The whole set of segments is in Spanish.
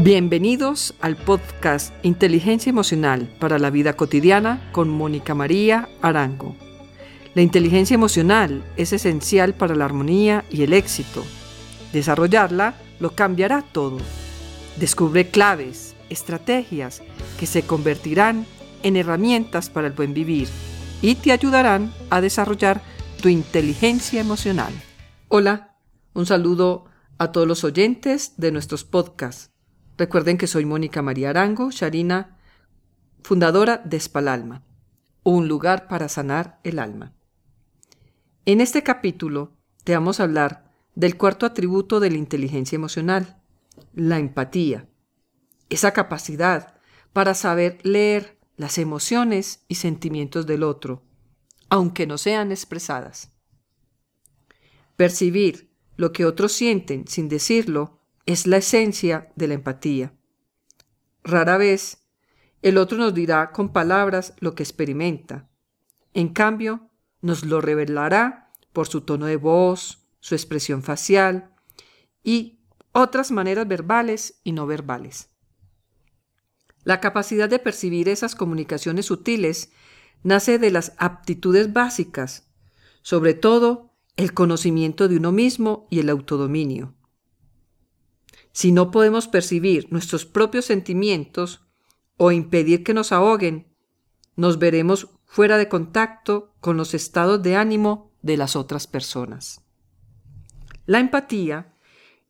Bienvenidos al podcast Inteligencia Emocional para la Vida Cotidiana con Mónica María Arango. La inteligencia emocional es esencial para la armonía y el éxito. Desarrollarla lo cambiará todo. Descubre claves, estrategias que se convertirán en herramientas para el buen vivir y te ayudarán a desarrollar tu inteligencia emocional. Hola, un saludo a todos los oyentes de nuestros podcasts. Recuerden que soy Mónica María Arango, Sharina, fundadora de Espalalma, un lugar para sanar el alma. En este capítulo te vamos a hablar del cuarto atributo de la inteligencia emocional, la empatía, esa capacidad para saber leer las emociones y sentimientos del otro, aunque no sean expresadas. Percibir lo que otros sienten sin decirlo es la esencia de la empatía. Rara vez el otro nos dirá con palabras lo que experimenta. En cambio, nos lo revelará por su tono de voz, su expresión facial y otras maneras verbales y no verbales. La capacidad de percibir esas comunicaciones sutiles nace de las aptitudes básicas, sobre todo el conocimiento de uno mismo y el autodominio. Si no podemos percibir nuestros propios sentimientos o impedir que nos ahoguen, nos veremos fuera de contacto con los estados de ánimo de las otras personas. La empatía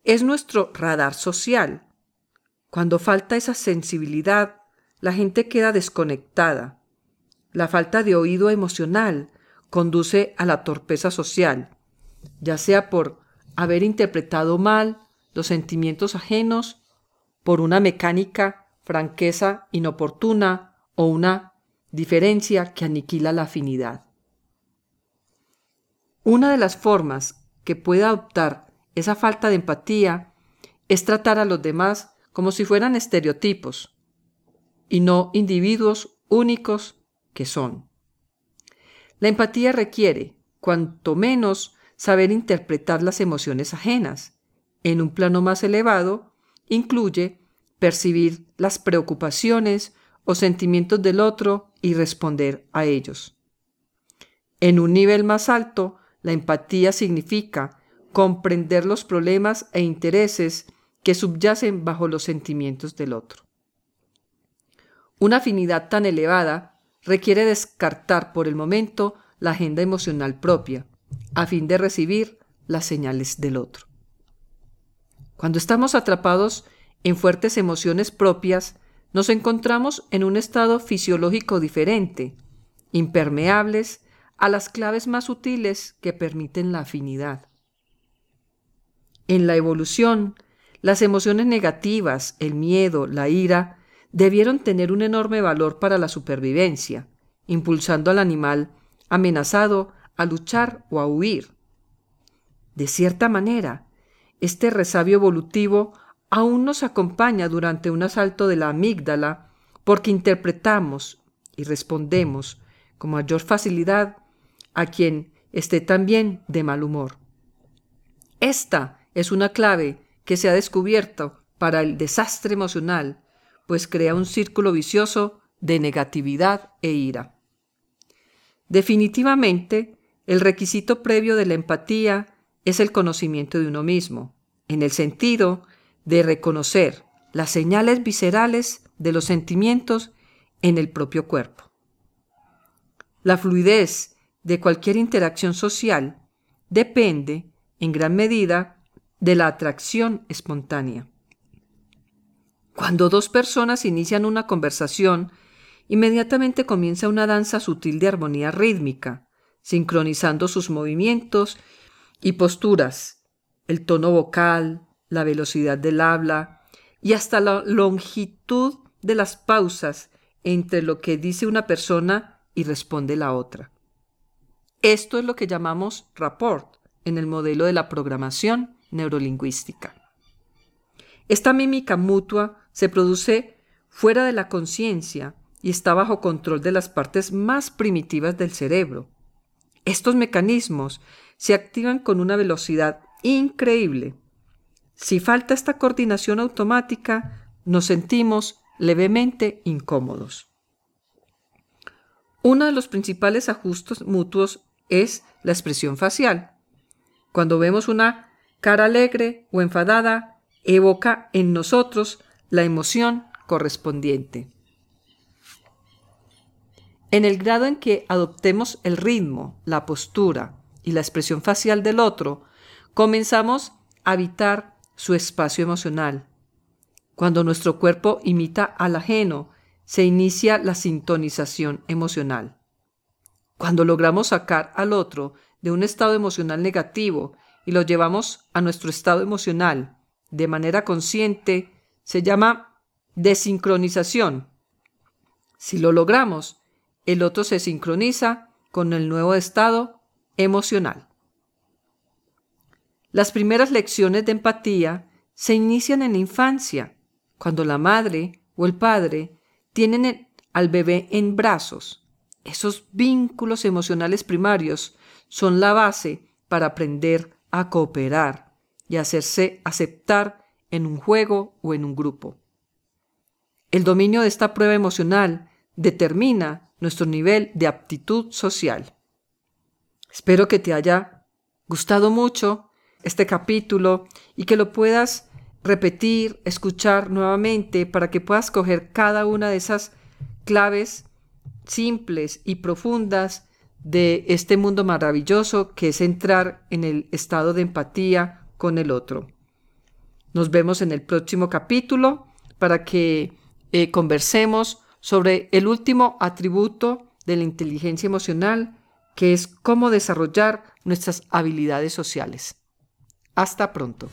es nuestro radar social. Cuando falta esa sensibilidad, la gente queda desconectada. La falta de oído emocional conduce a la torpeza social, ya sea por haber interpretado mal los sentimientos ajenos por una mecánica franqueza inoportuna o una diferencia que aniquila la afinidad. Una de las formas que puede adoptar esa falta de empatía es tratar a los demás como si fueran estereotipos y no individuos únicos que son. La empatía requiere, cuanto menos, saber interpretar las emociones ajenas en un plano más elevado, incluye percibir las preocupaciones o sentimientos del otro y responder a ellos. En un nivel más alto, la empatía significa comprender los problemas e intereses que subyacen bajo los sentimientos del otro. Una afinidad tan elevada requiere descartar por el momento la agenda emocional propia, a fin de recibir las señales del otro. Cuando estamos atrapados en fuertes emociones propias, nos encontramos en un estado fisiológico diferente, impermeables a las claves más sutiles que permiten la afinidad. En la evolución, las emociones negativas, el miedo, la ira, debieron tener un enorme valor para la supervivencia, impulsando al animal amenazado a luchar o a huir. De cierta manera, este resabio evolutivo aún nos acompaña durante un asalto de la amígdala porque interpretamos y respondemos con mayor facilidad a quien esté también de mal humor. Esta es una clave que se ha descubierto para el desastre emocional, pues crea un círculo vicioso de negatividad e ira. Definitivamente, el requisito previo de la empatía es el conocimiento de uno mismo, en el sentido de reconocer las señales viscerales de los sentimientos en el propio cuerpo. La fluidez de cualquier interacción social depende, en gran medida, de la atracción espontánea. Cuando dos personas inician una conversación, inmediatamente comienza una danza sutil de armonía rítmica, sincronizando sus movimientos y posturas, el tono vocal, la velocidad del habla y hasta la longitud de las pausas entre lo que dice una persona y responde la otra. Esto es lo que llamamos rapport en el modelo de la programación neurolingüística. Esta mímica mutua se produce fuera de la conciencia y está bajo control de las partes más primitivas del cerebro. Estos mecanismos se activan con una velocidad increíble. Si falta esta coordinación automática, nos sentimos levemente incómodos. Uno de los principales ajustes mutuos es la expresión facial. Cuando vemos una cara alegre o enfadada, evoca en nosotros la emoción correspondiente. En el grado en que adoptemos el ritmo, la postura y la expresión facial del otro, comenzamos a habitar su espacio emocional. Cuando nuestro cuerpo imita al ajeno, se inicia la sintonización emocional. Cuando logramos sacar al otro de un estado emocional negativo y lo llevamos a nuestro estado emocional de manera consciente, se llama desincronización. Si lo logramos, el otro se sincroniza con el nuevo estado emocional. Las primeras lecciones de empatía se inician en la infancia, cuando la madre o el padre tienen al bebé en brazos. Esos vínculos emocionales primarios son la base para aprender a cooperar y hacerse aceptar en un juego o en un grupo. El dominio de esta prueba emocional determina nuestro nivel de aptitud social. Espero que te haya gustado mucho este capítulo y que lo puedas repetir, escuchar nuevamente para que puedas coger cada una de esas claves simples y profundas de este mundo maravilloso que es entrar en el estado de empatía con el otro. Nos vemos en el próximo capítulo para que eh, conversemos sobre el último atributo de la inteligencia emocional, que es cómo desarrollar nuestras habilidades sociales. Hasta pronto.